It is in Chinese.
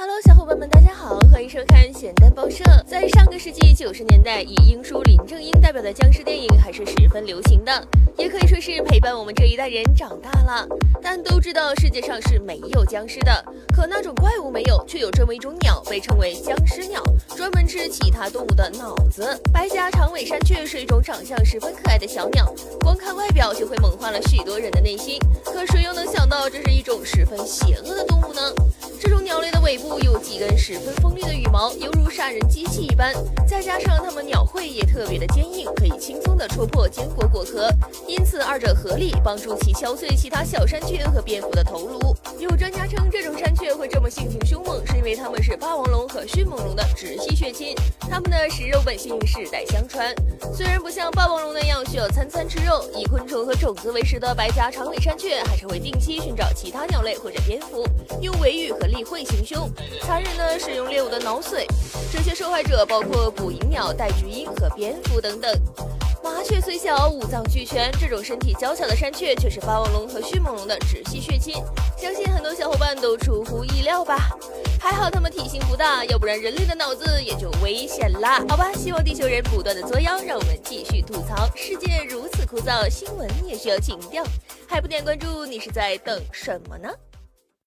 Hello，小伙伴们，大家好，欢迎收看咸蛋报社。在上个世纪九十年代，以英叔林正英代表的僵尸电影还是十分流行的，也可以说是陪伴我们这一代人长大了。但都知道世界上是没有僵尸的，可那种怪物没有，却有这么一种鸟，被称为僵尸鸟，专门吃其他动物的脑子。白颊长尾山雀是一种长相十分可爱的小鸟，光看外表就会萌化了许多人的内心。可谁又能想到，这是一种十分邪恶的动物呢？这种鸟类的尾部有几根十分锋利的羽毛，犹如杀人机器一般。再加上它们鸟喙也特别的坚硬，可以轻松的戳破坚果果壳，因此二者合力帮助其敲碎其他小山雀和蝙蝠的头颅。有专家称，这种山性情凶猛，是因为它们是霸王龙和迅猛龙的直系血亲，它们的食肉本性世代相传。虽然不像霸王龙那样需要餐餐吃肉，以昆虫和种子为食的白颊长尾山雀，还是会定期寻找其他鸟类或者蝙蝠，用尾羽和利喙行凶，残忍的使用猎物的脑髓。这些受害者包括捕蝇鸟、戴菊鹰和蝙蝠等等。麻雀虽小，五脏俱全，这种身体娇小的山雀却是霸王龙和迅猛龙的直系血亲，相信很多小伙伴都出乎意料吧？还好它们体型不大，要不然人类的脑子也就危险啦。好吧，希望地球人不断的作妖，让我们继续吐槽。世界如此枯燥，新闻也需要情调，还不点关注，你是在等什么呢？